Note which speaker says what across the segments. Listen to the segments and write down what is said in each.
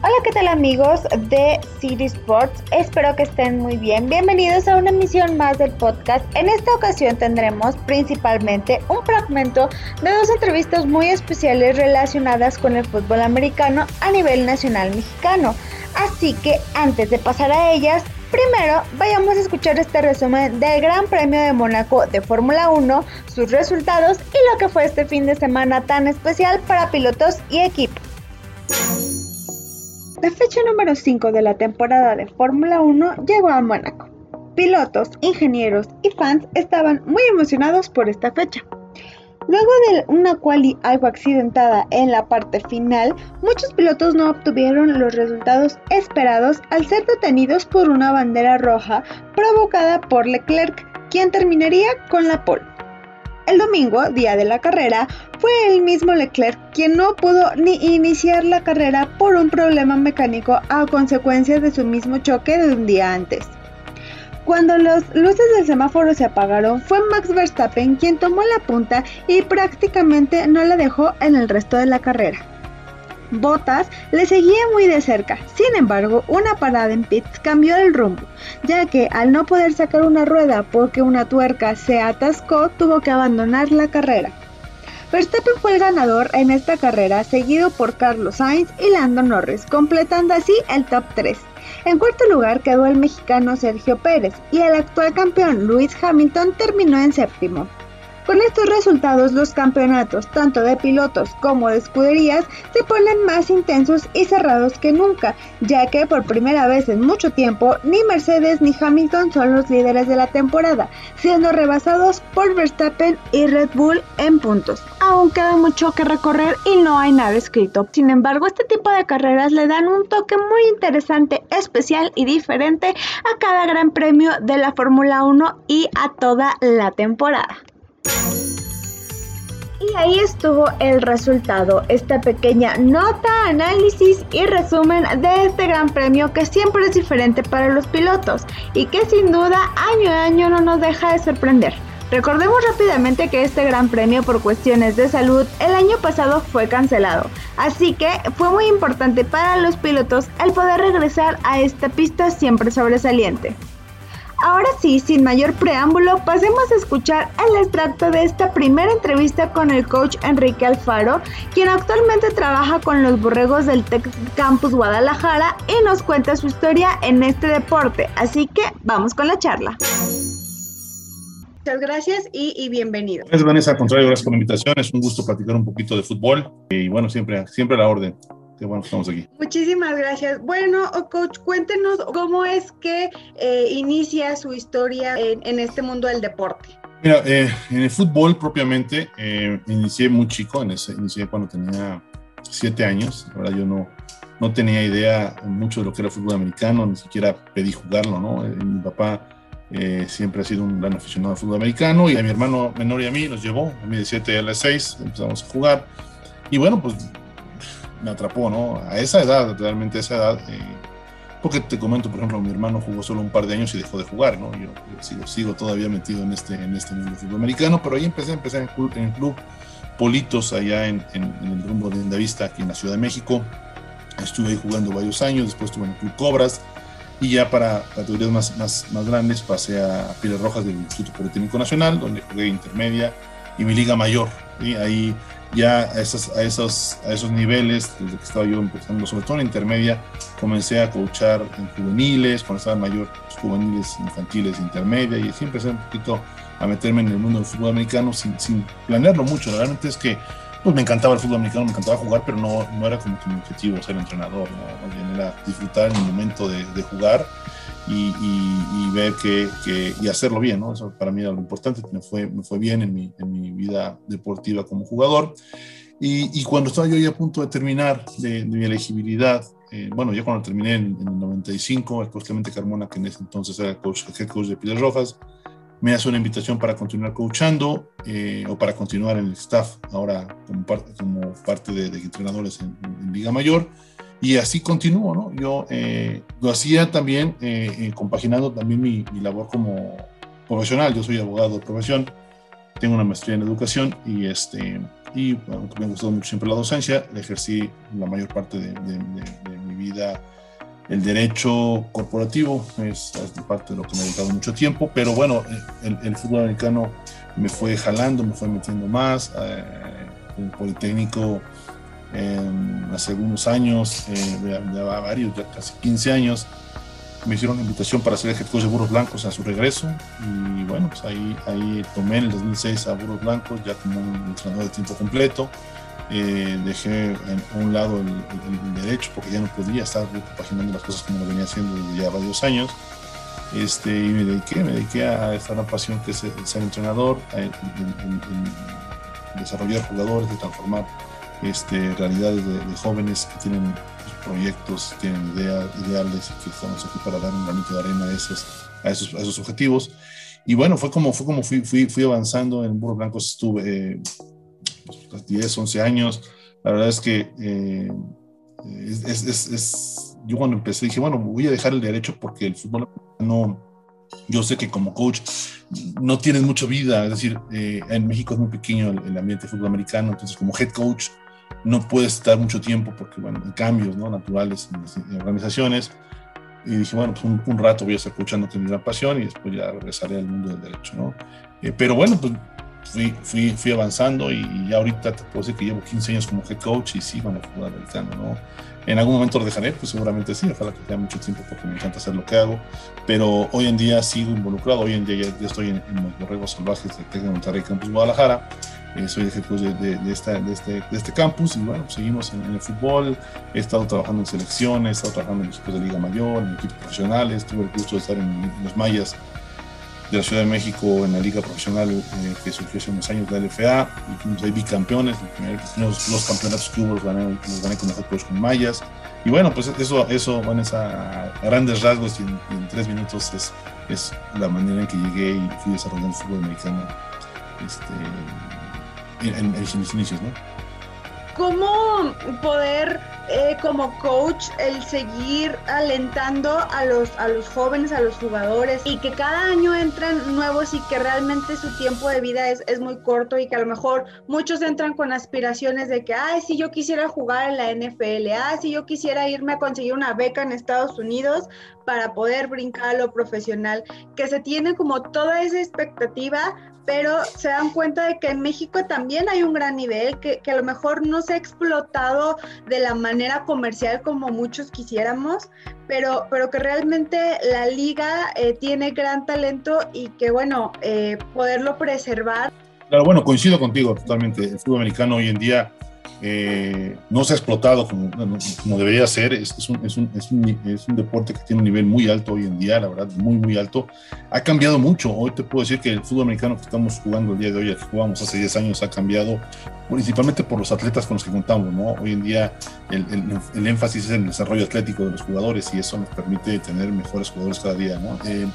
Speaker 1: Hola, ¿qué tal amigos de City Sports? Espero que estén muy bien. Bienvenidos a una emisión más del podcast. En esta ocasión tendremos principalmente un fragmento de dos entrevistas muy especiales relacionadas con el fútbol americano a nivel nacional mexicano. Así que antes de pasar a ellas, Primero, vayamos a escuchar este resumen del Gran Premio de Mónaco de Fórmula 1, sus resultados y lo que fue este fin de semana tan especial para pilotos y equipo. La fecha número 5 de la temporada de Fórmula 1 llegó a Mónaco. Pilotos, ingenieros y fans estaban muy emocionados por esta fecha. Luego de una quali algo accidentada en la parte final, muchos pilotos no obtuvieron los resultados esperados al ser detenidos por una bandera roja provocada por Leclerc, quien terminaría con la pole. El domingo, día de la carrera, fue el mismo Leclerc quien no pudo ni iniciar la carrera por un problema mecánico a consecuencia de su mismo choque de un día antes. Cuando las luces del semáforo se apagaron, fue Max Verstappen quien tomó la punta y prácticamente no la dejó en el resto de la carrera. Bottas le seguía muy de cerca, sin embargo, una parada en pits cambió el rumbo, ya que al no poder sacar una rueda porque una tuerca se atascó, tuvo que abandonar la carrera. Verstappen fue el ganador en esta carrera, seguido por Carlos Sainz y Lando Norris, completando así el top 3. En cuarto lugar quedó el mexicano Sergio Pérez y el actual campeón Lewis Hamilton terminó en séptimo. Con estos resultados, los campeonatos, tanto de pilotos como de escuderías, se ponen más intensos y cerrados que nunca, ya que por primera vez en mucho tiempo, ni Mercedes ni Hamilton son los líderes de la temporada, siendo rebasados por Verstappen y Red Bull en puntos. Aún queda mucho que recorrer y no hay nada escrito. Sin embargo, este tipo de carreras le dan un toque muy interesante, especial y diferente a cada gran premio de la Fórmula 1 y a toda la temporada. Y ahí estuvo el resultado, esta pequeña nota, análisis y resumen de este gran premio que siempre es diferente para los pilotos y que sin duda año a año no nos deja de sorprender. Recordemos rápidamente que este gran premio por cuestiones de salud el año pasado fue cancelado, así que fue muy importante para los pilotos el poder regresar a esta pista siempre sobresaliente. Ahora sí, sin mayor preámbulo, pasemos a escuchar el extracto de esta primera entrevista con el coach Enrique Alfaro, quien actualmente trabaja con los borregos del Tech Campus Guadalajara y nos cuenta su historia en este deporte. Así que vamos con la charla. Muchas gracias y, bienvenido.
Speaker 2: Es Vanessa, contrario, gracias por la invitación. Es un gusto platicar un poquito de fútbol y bueno, siempre, siempre a la orden. Qué bueno estamos aquí.
Speaker 1: Muchísimas gracias. Bueno, oh, coach, cuéntenos cómo es que eh, inicia su historia en, este mundo del deporte.
Speaker 2: Mira, eh, en el fútbol propiamente, eh, inicié muy chico, en ese, inicié cuando tenía siete años. Ahora yo no, no tenía idea mucho de lo que era el fútbol americano, ni siquiera pedí jugarlo, ¿no? mi papá siempre ha sido un gran aficionado al fútbol americano y a mi hermano menor y a mí nos llevó, a mí de siete a las seis, empezamos a jugar. Y bueno, pues me atrapó, ¿no? A esa edad, realmente a esa edad, eh, porque te comento, por ejemplo, mi hermano jugó solo un par de años y dejó de jugar, ¿no? Yo, sigo, sigo, todavía metido en este, en este mundo fútbol americano, pero ahí empecé, empecé en el club, en el club Politos, allá en, en, el rumbo de Indavista, aquí en la Ciudad de México. Estuve ahí jugando varios años, después estuve en el Club Cobras, y ya para categorías más, más, más grandes pasé a Pieles Rojas del Instituto Politécnico Nacional, donde jugué intermedia y mi liga mayor. Y ahí ya a esos, a esos, a esos niveles, desde que estaba yo empezando, sobre todo en intermedia, comencé a coachar en juveniles, cuando estaba mayor, pues, juveniles, infantiles, intermedia, y así empecé un poquito a meterme en el mundo del fútbol americano sin, sin planearlo mucho. Realmente es que pues, me encantaba el fútbol americano, me encantaba jugar, pero no, no era como que mi objetivo ser entrenador, ¿no? era disfrutar el momento de, de jugar y, y, ver que, que, y hacerlo bien, ¿no? Eso para mí era lo importante, me fue, me fue bien en mi, en mi vida deportiva como jugador. Y, y, cuando estaba yo ya a punto de terminar de, mi elegibilidad, eh, bueno, ya cuando terminé en, en, el 95, el coach Clemente Carmona, que en ese entonces era coach, head coach de Piedras Rojas, me hace una invitación para continuar coachando eh, o para continuar en el staff, ahora como, parte, como parte de, de entrenadores en, en Liga Mayor y así continúo, ¿no? Yo eh, lo hacía también eh, eh, compaginando también mi, mi, labor como profesional. Yo soy abogado de profesión, tengo una maestría en educación y, este, y bueno, me ha gustado mucho siempre la docencia. Ejercí la mayor parte de, de, de, mi mi vida el derecho corporativo, es, parte de lo que me he dedicado mucho tiempo, pero bueno, el, fútbol americano me fue jalando, me fue metiendo más. Eh, el Politécnico hace algunos años, eh, ya, varios, ya casi 15 años, me hicieron una invitación para ser el head coach de Burros Blancos a su regreso y bueno, pues ahí, ahí tomé en el 2006 a Burros Blancos ya como un entrenador de tiempo completo. Eh, dejé en un lado el, derecho porque ya no podía estar compaginando las cosas como lo venía haciendo desde ya varios años. Este, y me dediqué, me dediqué a esta gran pasión que es ser entrenador, desarrollar jugadores, de transformar este, realidades de, jóvenes que tienen proyectos, tienen ideas, ideales que estamos aquí para dar un granito de arena a esos, a esos, a esos objetivos. Y bueno, fue como, fue como fui, fui, fui avanzando en Burro Blancos, estuve 10, eh, 11 años. La verdad es que eh, es, es, es, yo cuando empecé dije, bueno, voy a dejar el derecho porque el fútbol no, yo sé que como coach no tienes mucha vida, es decir, eh, en México es muy pequeño el, ambiente de fútbol americano, entonces como head coach no puedes estar mucho tiempo porque, bueno, hay cambios ¿no? naturales en las organizaciones. Y dije, bueno, pues un, rato voy a estar escuchando que gran pasión y después ya regresaré al mundo del derecho, ¿no? Eh, pero bueno, pues fui, fui, avanzando y, ya ahorita te puedo decir que llevo 15 años como head coach y sigo en el fútbol americano, ¿no? En algún momento lo dejaré, pues seguramente sí, ojalá que tenga mucho tiempo porque me encanta hacer lo que hago, pero hoy en día sigo involucrado, hoy en día ya, estoy en, los borregos salvajes de Tec de Monterrey Campus Guadalajara, eh, soy el de, de, esta, de, este, de este campus. Y bueno, pues seguimos en, el fútbol, he estado trabajando en selecciones, he estado trabajando en equipos de Liga Mayor, en equipos profesionales, tuve el gusto de estar en los Mayas de la Ciudad de México en la liga profesional eh, que surgió hace unos años, la LFA, y fuimos ahí bicampeones, los, los campeonatos que hubo los gané, los gané head con Mayas, y bueno, pues eso, eso bueno, a, grandes rasgos y en, tres minutos es, es, la manera en que llegué y fui desarrollando el fútbol americano este, en, en, ¿no?
Speaker 1: ¿Cómo poder, eh, como coach, el seguir alentando a los, a los jóvenes, a los jugadores y que cada año entran nuevos y que realmente su tiempo de vida es, es muy corto y que a lo mejor muchos entran con aspiraciones de que, ay, si yo quisiera jugar en la NFL, ay, si yo quisiera irme a conseguir una beca en Estados Unidos para poder brincar a lo profesional, que se tiene como toda esa expectativa pero se dan cuenta de que en México también hay un gran nivel, que, a lo mejor no se ha de la manera comercial como muchos quisiéramos, pero, pero que realmente la liga eh, tiene gran talento y que, bueno, eh, poderlo preservar.
Speaker 2: Claro, bueno, coincido contigo totalmente. El fútbol americano hoy en día eh, no se ha explotado como, como debería ser. Es, es, un, es, un, es, un, deporte que tiene un nivel muy alto hoy en día, la verdad, muy, muy alto. Ha cambiado mucho. Hoy te puedo decir que el fútbol americano que estamos jugando el día de hoy, el que jugamos hace 10 años, ha cambiado principalmente por los atletas con los que contamos. ¿no? Hoy en día el, el, énfasis es en el desarrollo atlético de los jugadores y eso nos permite tener mejores jugadores cada día. ¿no? Eh,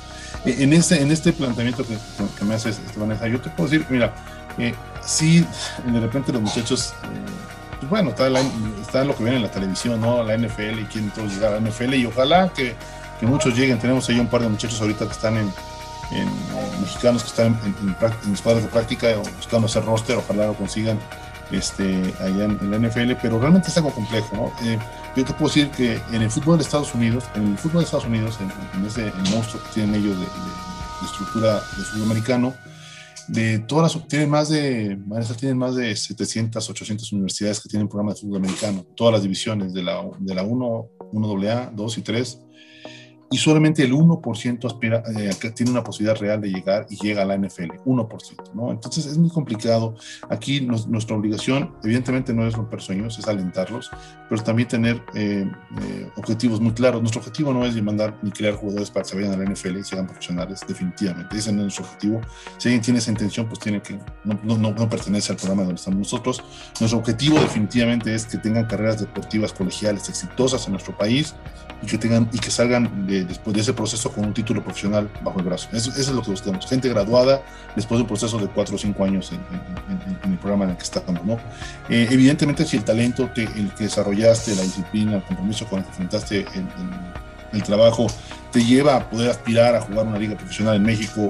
Speaker 2: en, este, en este planteamiento que, que me haces, Vanessa, yo te puedo decir, mira, eh, sí, de repente los muchachos, eh, pues bueno, está, está, lo que ven en la televisión, ¿no? La NFL y quieren todos llegar a la NFL y ojalá que, que, muchos lleguen. Tenemos ahí un par de muchachos ahorita que están en, en mexicanos que están en, en, en de práctica o buscando hacer roster, ojalá lo consigan este, allá en, la NFL, pero realmente es algo complejo, ¿no? Eh, yo te puedo decir que en el fútbol de Estados Unidos, en el fútbol de Estados Unidos, en, ese monstruo que tienen ellos de, de estructura de fútbol americano, de todas las, tienen más de, tienen más de 700, 800 universidades que tienen programa de fútbol americano, todas las divisiones de la, de la 1, 1AA, 2 y 3 y solamente el 1% aspira, eh, tiene una posibilidad real de llegar y llega a la NFL, 1%, ¿no? Entonces es muy complicado. Aquí nuestra obligación, evidentemente, no es romper sueños, es alentarlos, pero también tener eh, eh, objetivos muy claros. Nuestro objetivo no es mandar ni crear jugadores para que se vayan a la NFL y sean profesionales, definitivamente. Ese no es nuestro objetivo. Si alguien tiene esa intención, pues tiene que, no, no, no pertenece al programa donde estamos nosotros. Nuestro objetivo definitivamente es que tengan carreras deportivas colegiales exitosas en nuestro país y que tengan y que salgan de, después de ese proceso con un título profesional bajo el brazo. Eso, es lo que buscamos, gente graduada después de un proceso de cuatro o cinco años en, el programa en el que estamos. ¿no? Eh, evidentemente, si el talento que, el que desarrollaste, la disciplina, el compromiso con el que enfrentaste el, el, trabajo, te lleva a poder aspirar a jugar una liga profesional en México,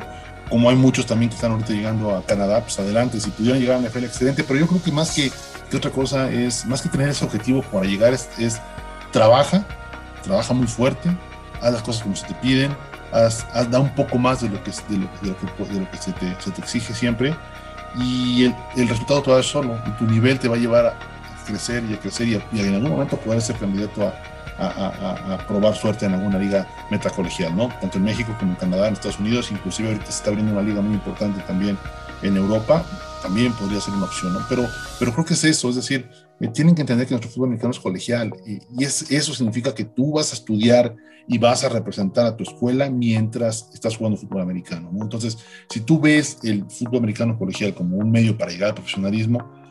Speaker 2: como hay muchos también que están ahorita llegando a Canadá, pues adelante, si pudieran llegar a la NFL, excelente, pero yo creo que más que, que otra cosa es, más que tener ese objetivo para llegar, es, es trabaja, trabaja muy fuerte, haz las cosas como se te piden, haz, da un poco más de lo que, de lo, que, de lo que se, te, se, te, exige siempre y el, el resultado te va a dar solo tu nivel te va a llevar a crecer y a crecer y, en algún momento poder ser candidato a, a, probar suerte en alguna liga metacolegial, ¿no? Tanto en México como en Canadá, en Estados Unidos, inclusive ahorita se está abriendo una liga muy importante también en Europa, también podría ser una opción, ¿no? Pero, pero creo que es eso, es decir, tienen que entender que nuestro fútbol americano es colegial y, y es, eso significa que tú vas a estudiar y vas a representar a tu escuela mientras estás jugando fútbol americano, ¿no? Entonces, si tú ves el fútbol americano colegial como un medio para llegar al profesionalismo,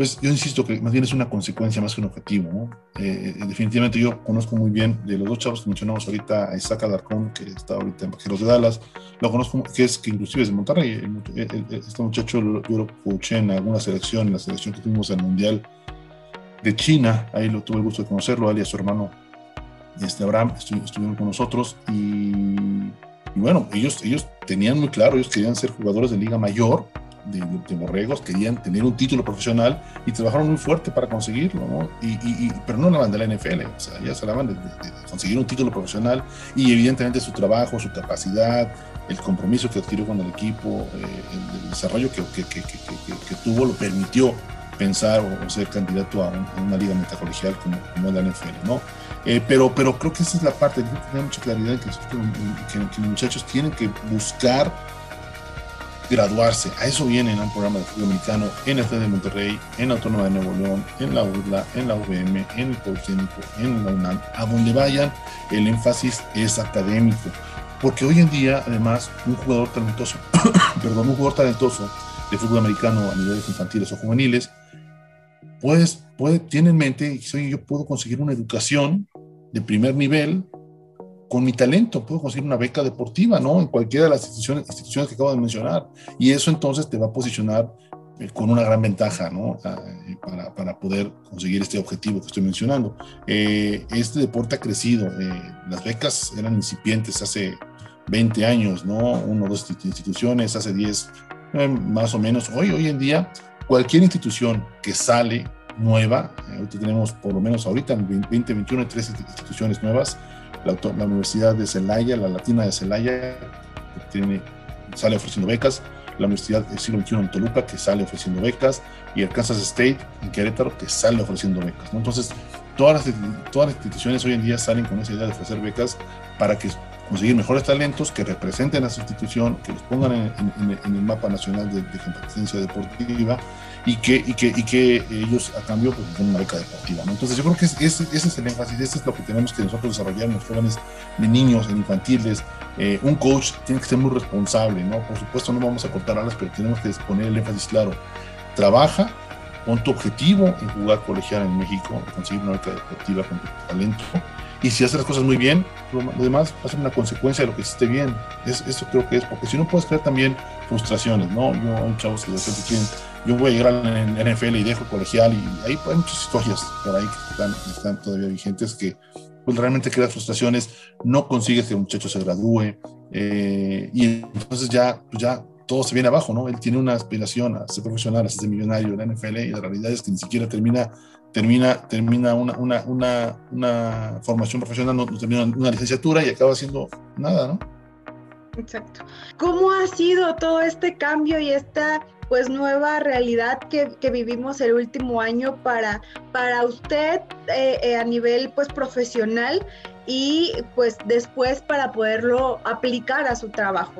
Speaker 2: pues yo insisto que más bien es una consecuencia más que un objetivo. ¿no? Eh, definitivamente yo conozco muy bien de los dos chavos que mencionamos ahorita, a Isaac Alarcón, que está ahorita en Bajeros de Dallas, lo conozco, que es que inclusive es de Monterrey. El, el, este muchacho yo lo coaché en alguna selección, en la selección que tuvimos al Mundial de China, ahí lo tuve el gusto de conocerlo, alias su hermano este Abraham, estuvieron con nosotros y, y bueno, ellos, ellos tenían muy claro, ellos querían ser jugadores de liga mayor, de, de, borregos, querían tener un título profesional y trabajaron muy fuerte para conseguirlo, ¿no? Y, y, pero no hablaban de la NFL, o sea, ya se hablaban de, de, conseguir un título profesional y evidentemente su trabajo, su capacidad, el compromiso que adquirió con el equipo, eh, el, el, desarrollo que, que, que, que, tuvo lo permitió pensar o, ser candidato a, un, a, una liga metacolegial como, como la NFL, ¿no? Eh, pero, pero creo que esa es la parte, tengo que mucha claridad en que, que, los muchachos tienen que buscar graduarse. A eso vienen un programa de fútbol americano en el de Monterrey, en la Autónoma de Nuevo León, en la UDLA, en la UVM, en el Politécnico, en la UNAM. A donde vayan, el énfasis es académico. Porque hoy en día, además, un jugador talentoso, perdón, un jugador talentoso de fútbol americano a niveles infantiles o juveniles, pues, puede, tiene en mente, oye, yo puedo conseguir una educación de primer nivel con mi talento puedo conseguir una beca deportiva, ¿no? En cualquiera de las instituciones, instituciones que acabo de mencionar. Y eso entonces te va a posicionar eh, con una gran ventaja, ¿no? Eh, para, para, poder conseguir este objetivo que estoy mencionando. Eh, este deporte ha crecido. Eh, las becas eran incipientes hace 20 años, ¿no? Uno o dos instituciones, hace 10 eh, más o menos. Hoy, hoy en día, cualquier institución que sale nueva, ahorita tenemos por lo menos ahorita en 2021 tres instituciones nuevas, la, la, Universidad de Celaya, la Latina de Celaya, que tiene, sale ofreciendo becas, la Universidad del Siglo XXI en Toluca, que sale ofreciendo becas, y el Kansas State en Querétaro, que sale ofreciendo becas. Entonces, todas todas las instituciones hoy en día salen con esa idea de ofrecer becas para que conseguir mejores talentos que representen a su institución, que los pongan en, en, en el mapa nacional de, de competencia deportiva y que, y que, y que ellos a cambio pues den una beca deportiva. ¿no? Entonces yo creo que es, ese, ese, es el énfasis, ese es lo que tenemos que nosotros desarrollar en los jóvenes, de niños, en infantiles. Eh, un coach tiene que ser muy responsable, ¿no? Por supuesto no vamos a cortar alas, pero tenemos que poner el énfasis claro. Trabaja, pon tu objetivo en jugar colegial en México, conseguir una beca deportiva con tu talento. Y si haces las cosas muy bien, lo, demás va a ser una consecuencia de lo que hiciste bien. Es, eso creo que es, porque si no puedes crear también frustraciones, ¿no? Yo, hay chavos que quieren yo voy a llegar a la NFL y dejo colegial y hay, hay muchas historias por ahí que están, están, todavía vigentes que pues realmente crea frustraciones, no consigues que el muchacho se gradúe eh, y entonces ya, pues ya todo se viene abajo, ¿no? Él tiene una aspiración a ser profesional, a ser millonario en la NFL y la realidad es que ni siquiera termina, termina, termina una, una, una, una formación profesional, no, termina una licenciatura y acaba haciendo nada, ¿no?
Speaker 1: Exacto. ¿Cómo ha sido todo este cambio y esta pues nueva realidad que, que vivimos el último año para, para usted eh, eh, a nivel pues profesional y pues después para poderlo aplicar a su trabajo?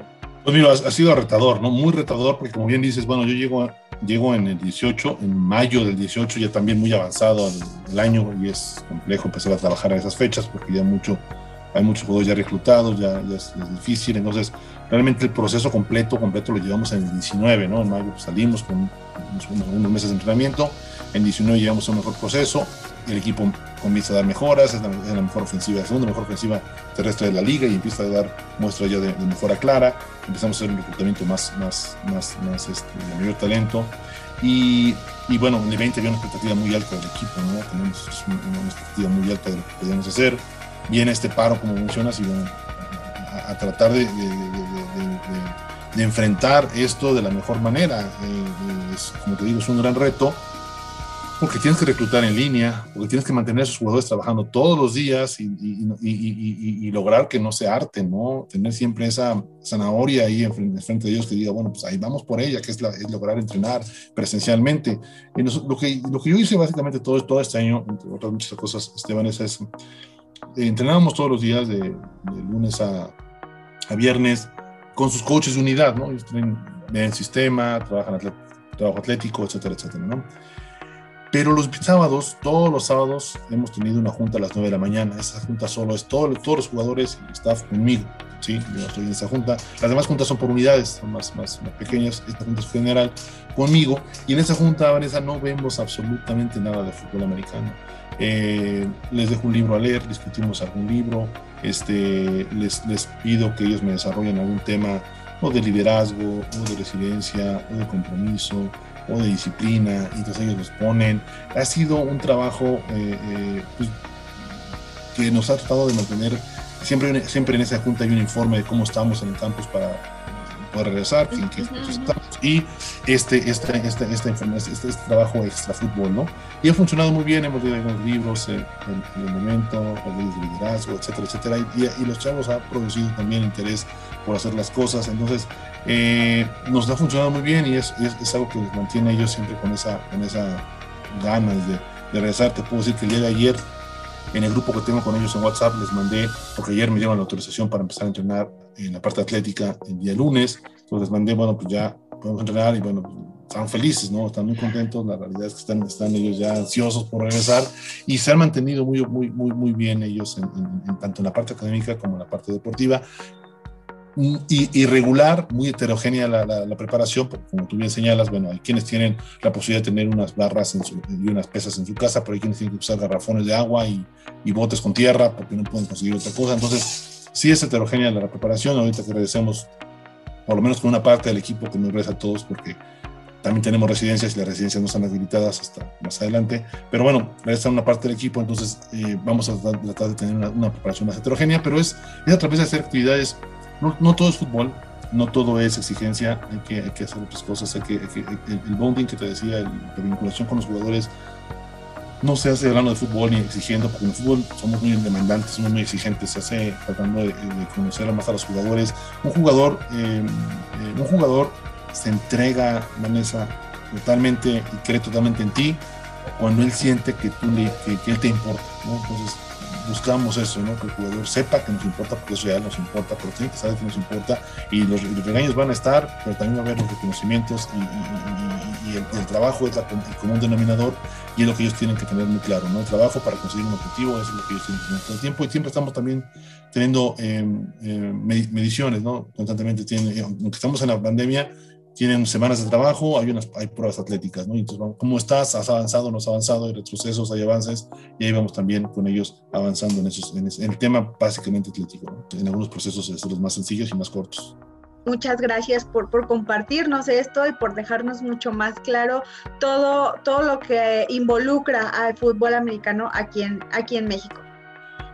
Speaker 2: Pues mira, ha, ha sido retador, ¿no? Muy retador porque como bien dices, bueno, yo llego, llego en el 18, en mayo del 18, ya también muy avanzado el, año y es complejo empezar a trabajar a esas fechas porque ya mucho hay muchos jugadores ya reclutados, ya, ya es, difícil, entonces realmente el proceso completo, completo lo llevamos en el 19, ¿no? En mayo pues, salimos con unos, unos, meses de entrenamiento, en 19 llevamos a un mejor proceso, el equipo comienza a dar mejoras, es la, es la, mejor ofensiva, la segunda mejor ofensiva terrestre de la liga y empieza a dar muestras ya de, de, mejora clara, empezamos a hacer un reclutamiento más, más, más, más este, de mayor talento y, y, bueno, en el 20 había una expectativa muy alta del equipo, ¿no? Tenemos una, expectativa muy alta de lo que podíamos hacer, viene este paro, como mencionas, y bueno, a, a tratar de, de, de, enfrentar esto de la mejor manera. Eh, es, como te digo, es un gran reto. Porque tienes que reclutar en línea, porque tienes que mantener a esos jugadores trabajando todos los días y, y, lograr que no se arte, ¿no? Tener siempre esa zanahoria ahí enfrente, de ellos que diga, bueno, pues ahí vamos por ella, que es, lograr entrenar presencialmente. Y lo, que, lo que yo hice básicamente todo, todo este año, entre otras muchas cosas, Esteban, es, es eh, entrenábamos todos los días de, lunes a, a, viernes con sus coaches de unidad, ¿no? Ellos tienen el sistema, trabajan trabajo atlético, etcétera, etcétera, ¿no? Pero los sábados, todos los sábados, hemos tenido una junta a las 9 de la mañana. Esa junta solo es todo, todos los jugadores y el staff conmigo. ¿sí? Yo estoy en esa junta. Las demás juntas son por unidades, son más, más, pequeñas. Esta junta es general conmigo. Y en esa junta, Vanessa, no vemos absolutamente nada de fútbol americano. Eh, les dejo un libro a leer, discutimos algún libro. Este, les, les pido que ellos me desarrollen algún tema o de liderazgo, o de resiliencia, o de compromiso o de disciplina, y entonces ellos los ponen. Ha sido un trabajo eh, eh, pues, que nos ha tratado de mantener, siempre, siempre en esa junta hay un informe de cómo estamos en el campus para poder regresar, y este, este, este, este, este, trabajo extra fútbol, ¿no? Y ha funcionado muy bien, hemos leído algunos libros, en, el momento, los de liderazgo, etcétera, etcétera, y, y, los chavos han producido también interés por hacer las cosas, entonces eh, nos ha funcionado muy bien y es, es, algo que les mantiene ellos siempre con esa, con esa ganas de, de regresar. Te puedo decir que el día de ayer, en el grupo que tengo con ellos en WhatsApp, les mandé, porque ayer me dieron la autorización para empezar a entrenar en la parte atlética el día lunes, entonces mandé, bueno, pues ya podemos entrenar y bueno, están felices, ¿no? Están muy contentos, la realidad es que están, están ellos ya ansiosos por regresar y se han mantenido muy, muy, muy, muy bien ellos en, tanto en la parte académica como en la parte deportiva irregular, muy heterogénea la, la, preparación, porque como tú bien señalas, bueno, hay quienes tienen la posibilidad de tener unas barras y unas pesas en su casa, pero hay quienes tienen que usar garrafones de agua y, y, botes con tierra porque no pueden conseguir otra cosa. Entonces, sí es heterogénea la preparación. Ahorita que agradecemos, por lo menos con una parte del equipo que nos reza a todos, porque también tenemos residencias y las residencias no están habilitadas hasta más adelante. Pero bueno, esta una parte del equipo, entonces eh, vamos a tratar de tener una, preparación más heterogénea, pero es, es a través de hacer actividades no, todo es fútbol, no todo es exigencia, hay que, hay que hacer otras cosas, hay que, el, bonding que te decía, la vinculación con los jugadores, no se hace hablando de fútbol ni exigiendo, porque en el fútbol somos muy demandantes, somos muy exigentes, se hace tratando de, conocer más a los jugadores. Un jugador, eh, eh, un jugador se entrega, Vanessa, totalmente y cree totalmente en ti cuando él siente que, tú le, que, él te importa. Entonces, buscamos eso, ¿no? Que el jugador sepa que nos importa, porque eso ya nos importa, pero tiene que saber que nos importa y los, regaños van a estar, pero también va a haber los reconocimientos y, el, trabajo es el común denominador y es lo que ellos tienen que tener muy claro, ¿no? El trabajo para conseguir un objetivo, es lo que ellos tienen que tener todo el tiempo y siempre estamos también teniendo eh, eh, mediciones, ¿no? Constantemente tienen, eh, aunque estamos en la pandemia, tienen semanas de trabajo, hay, unas, hay pruebas atléticas, ¿no? Entonces, ¿cómo estás? ¿Has avanzado? ¿No has avanzado? Hay retrocesos, hay avances, y ahí vamos también con ellos avanzando en, esos, en, el tema básicamente atlético, ¿no? En algunos procesos es los más sencillos y más cortos.
Speaker 1: Muchas gracias por, por compartirnos esto y por dejarnos mucho más claro todo, todo lo que involucra al fútbol americano aquí en, aquí en México.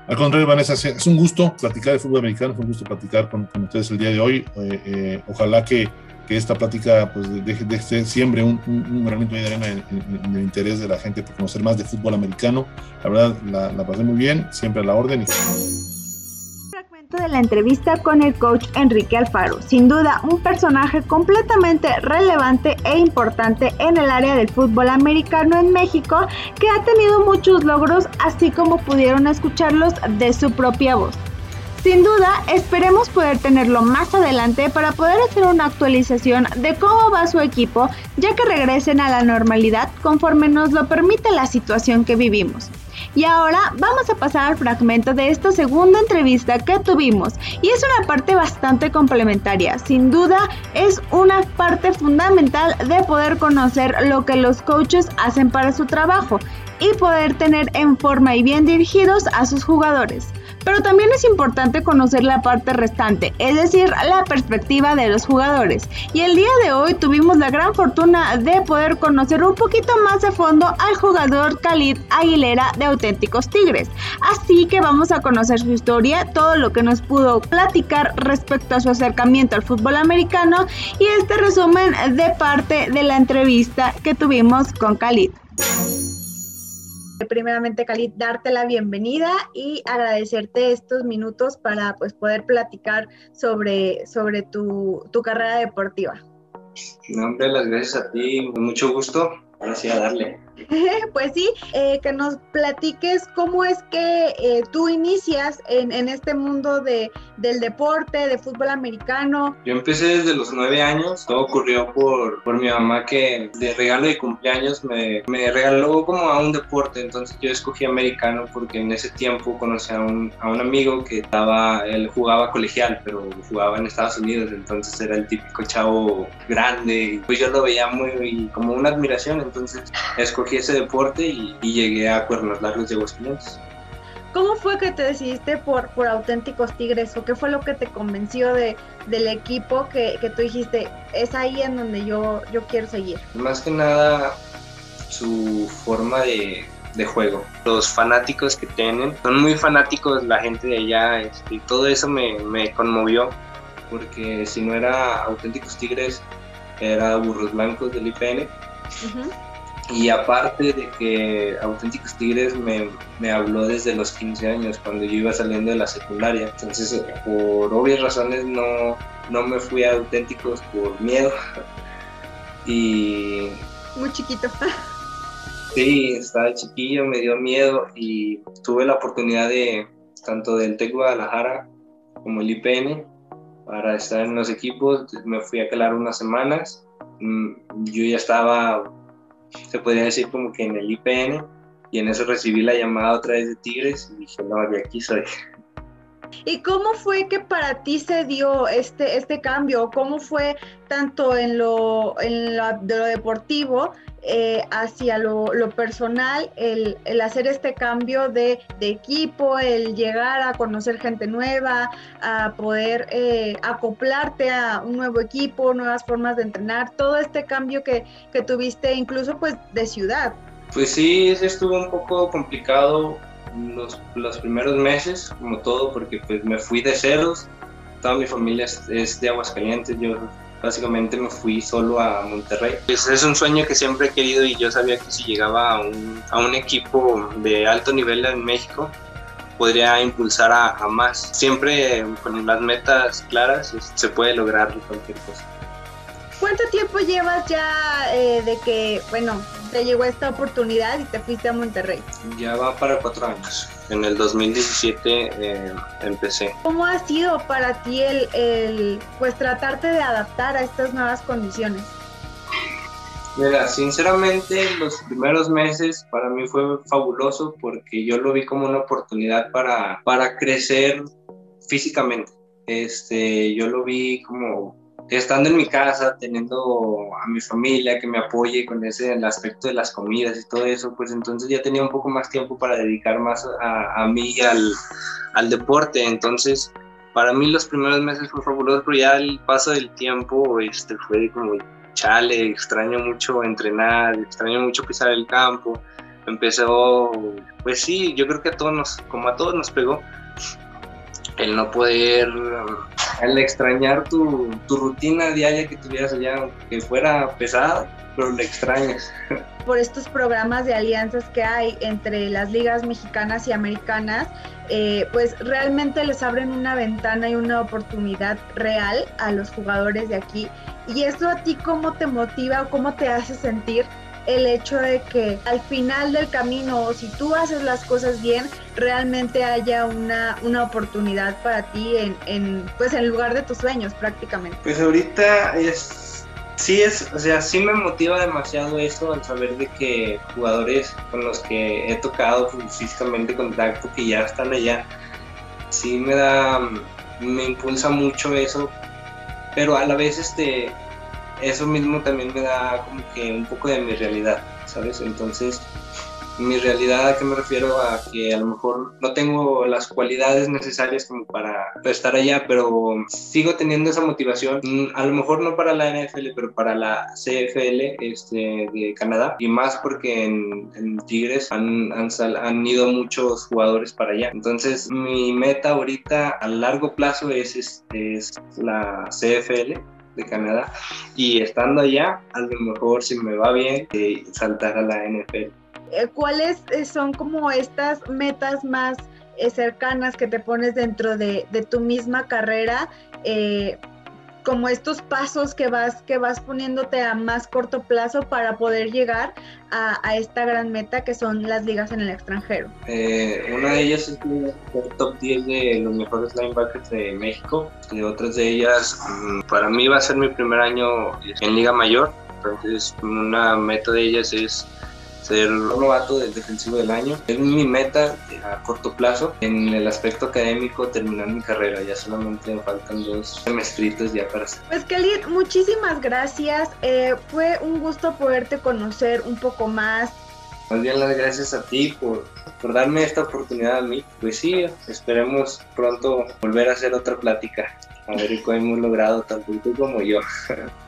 Speaker 2: Al contrario, Vanessa, es un gusto platicar de fútbol americano, es un gusto platicar con, con ustedes el día de hoy. Eh, eh, ojalá que que esta plática pues deje, de siempre un, un, granito de arena en, el interés de la gente por conocer más de fútbol americano. La verdad, la, la pasé muy bien, siempre a la orden. Y...
Speaker 1: De la entrevista con el coach Enrique Alfaro, sin duda un personaje completamente relevante e importante en el área del fútbol americano en México, que ha tenido muchos logros, así como pudieron escucharlos de su propia voz. Sin duda, esperemos poder tenerlo más adelante para poder hacer una actualización de cómo va su equipo, ya que regresen a la normalidad conforme nos lo permite la situación que vivimos. Y ahora vamos a pasar al fragmento de esta segunda entrevista que tuvimos y es una parte bastante complementaria. Sin duda es una parte fundamental de poder conocer lo que los coaches hacen para su trabajo y poder tener en forma y bien dirigidos a sus jugadores. Pero también es importante conocer la parte restante, es decir, la perspectiva de los jugadores. Y el día de hoy tuvimos la gran fortuna de poder conocer un poquito más de fondo al jugador Khalid Aguilera de Auténticos Tigres. Así que vamos a conocer su historia, todo lo que nos pudo platicar respecto a su acercamiento al fútbol americano y este resumen de parte de la entrevista que tuvimos con Khalid. Primeramente, Khalid, darte la bienvenida y agradecerte estos minutos para pues, poder platicar sobre, sobre tu, tu carrera deportiva.
Speaker 3: No, hombre, las gracias a ti, con mucho gusto. Sí, a darle.
Speaker 1: pues sí, eh, que nos platiques cómo es que eh, tú inicias en, en, este mundo de, del deporte, de fútbol americano.
Speaker 3: Yo empecé desde los nueve años, todo ocurrió por, por mi mamá que de regalo de cumpleaños me, me, regaló como a un deporte, entonces yo escogí americano porque en ese tiempo conocí a un, a un amigo que estaba, él jugaba colegial, pero jugaba en Estados Unidos, entonces era el típico chavo grande, pues yo lo veía muy como una admiración, entonces escogí ese deporte y, llegué a Cuernos Largos de Aguascalientes.
Speaker 1: ¿Cómo fue que te decidiste por, por Auténticos Tigres o qué fue lo que te convenció de, del equipo que, que, tú dijiste, es ahí en donde yo, yo quiero seguir?
Speaker 3: Más que nada su forma de, de juego. Los fanáticos que tienen, son muy fanáticos la gente de allá este, y todo eso me, me conmovió porque si no era Auténticos Tigres, era Burros Blancos del IPN. Y aparte de que Auténticos Tigres me, me, habló desde los 15 años, cuando yo iba saliendo de la secundaria. Entonces, por obvias razones, no, no me fui a Auténticos por miedo. Y.
Speaker 1: Muy chiquito.
Speaker 3: Sí, estaba chiquillo, me dio miedo y tuve la oportunidad de, tanto del TEC Guadalajara como el IPN, para estar en los equipos. Me fui a calar unas semanas. Mm, yo ya estaba se podría decir como que en el IPN, y en eso recibí la llamada otra vez de Tigres y dije, no, de aquí soy.
Speaker 1: ¿Y cómo fue que para ti se dio este, este cambio? ¿Cómo fue tanto en lo, en lo, de lo deportivo eh, hacia lo, lo personal, el, el, hacer este cambio de, de, equipo, el llegar a conocer gente nueva, a poder eh, acoplarte a un nuevo equipo, nuevas formas de entrenar, todo este cambio que, que tuviste incluso pues de ciudad?
Speaker 3: Pues sí, estuvo un poco complicado los, los, primeros meses, como todo, porque pues me fui de ceros. Toda mi familia es, es de Aguascalientes, yo básicamente me fui solo a Monterrey. Pues es un sueño que siempre he querido y yo sabía que si llegaba a un, a un equipo de alto nivel en México, podría impulsar a, a más. Siempre con las metas claras se puede lograr cualquier cosa.
Speaker 1: ¿Cuánto tiempo llevas ya eh, de que, bueno, te llegó esta oportunidad y te fuiste a Monterrey?
Speaker 3: Ya va para cuatro años. En el 2017 eh, empecé.
Speaker 1: ¿Cómo ha sido para ti el, el, pues, tratarte de adaptar a estas nuevas condiciones?
Speaker 3: Mira, sinceramente los primeros meses para mí fue fabuloso porque yo lo vi como una oportunidad para, para crecer físicamente. Este, yo lo vi como estando en mi casa, teniendo a mi familia que me apoye con ese el aspecto de las comidas y todo eso, pues entonces ya tenía un poco más tiempo para dedicar más a, mí y al, al, deporte. Entonces, para mí los primeros meses fue fabuloso, pero ya el paso del tiempo este, fue como, chale, extraño mucho entrenar, extraño mucho pisar el campo. Empezó, pues sí, yo creo que a todos nos, como a todos nos pegó, el no poder al extrañar tu, tu, rutina diaria que tuvieras allá, que fuera pesada, pero le extrañas.
Speaker 1: Por estos programas de alianzas que hay entre las ligas mexicanas y americanas, eh, pues realmente les abren una ventana y una oportunidad real a los jugadores de aquí. ¿Y eso a ti cómo te motiva o cómo te hace sentir el hecho de que al final del camino, o si tú haces las cosas bien, realmente haya una, una oportunidad para ti en, en, pues en lugar de tus sueños prácticamente.
Speaker 3: Pues ahorita es, sí es, o sea, sí me motiva demasiado eso al saber de que jugadores con los que he tocado físicamente contacto, que ya están allá, sí me da, me impulsa mucho eso, pero a la vez este eso mismo también me da como que un poco de mi realidad, ¿sabes? Entonces, mi realidad, ¿a qué me refiero? A que a lo mejor no tengo las cualidades necesarias como para, estar allá, pero sigo teniendo esa motivación, mm, a lo mejor no para la NFL, pero para la CFL este, de Canadá, y más porque en, en Tigres han, han, han, ido muchos jugadores para allá. Entonces, mi meta ahorita a largo plazo es, es, es la CFL de Canadá y estando allá, a lo mejor si me va bien, eh, saltar a la NFL.
Speaker 1: eh, ¿cuáles eh, son como estas metas más cercanas que te pones dentro de, de tu misma carrera? Como estos pasos que vas, que vas poniéndote a más corto plazo para poder llegar a, esta gran meta que son las ligas en el extranjero?
Speaker 3: una de ellas es el top 10 de los mejores linebackers de México y otras de ellas, mm, para mí va a ser mi primer año en Liga Mayor, entonces una meta de ellas es ser novato del defensivo del año. Es mi meta a corto plazo. En el aspecto académico, terminar mi carrera. Ya solamente me faltan dos semestritos ya para hacer.
Speaker 1: Pues Khalid, muchísimas gracias. Eh, fue un gusto poderte conocer un poco más.
Speaker 3: Más bien las gracias a ti por, por darme esta oportunidad a mí. Pues sí, esperemos pronto volver a hacer otra plática. A ver qué hemos logrado, tanto tú como yo.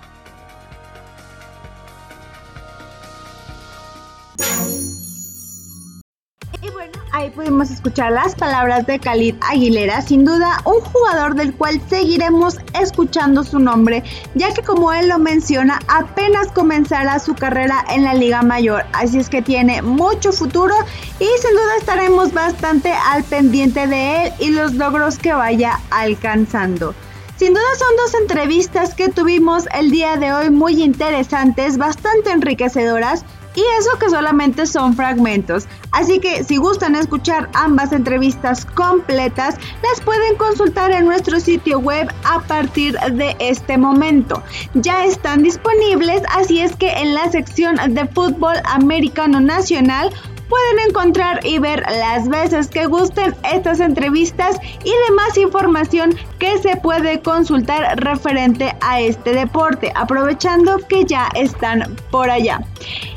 Speaker 1: escuchar las palabras de Khalid Aguilera, sin duda un jugador del cual seguiremos escuchando su nombre, ya que como él lo menciona, apenas comenzará su carrera en la Liga Mayor, así es que tiene mucho futuro y sin duda estaremos bastante al pendiente de él y los logros que vaya alcanzando. Sin duda son dos entrevistas que tuvimos el día de hoy muy interesantes, bastante enriquecedoras y eso que solamente son fragmentos. Así que si gustan escuchar ambas entrevistas completas, las pueden consultar en nuestro sitio web a partir de este momento. Ya están disponibles, así es que en la sección de fútbol americano nacional pueden encontrar y ver las veces que gusten estas entrevistas y demás información que se puede consultar referente a este deporte, aprovechando que ya están por allá.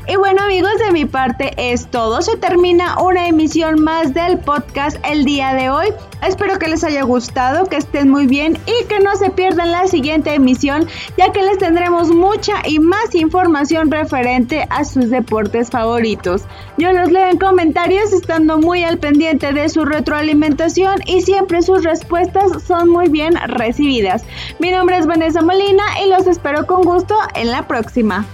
Speaker 1: Y bueno amigos, de mi parte es todo. Se termina una emisión más del podcast el día de hoy. Espero que les haya gustado, que estén muy bien y que no se pierdan la siguiente emisión, ya que les tendremos mucha y más información referente a sus deportes favoritos. Yo los leo en comentarios estando muy al pendiente de su retroalimentación y siempre sus respuestas son muy bien recibidas. Mi nombre es Vanessa Molina y los espero con gusto en la próxima.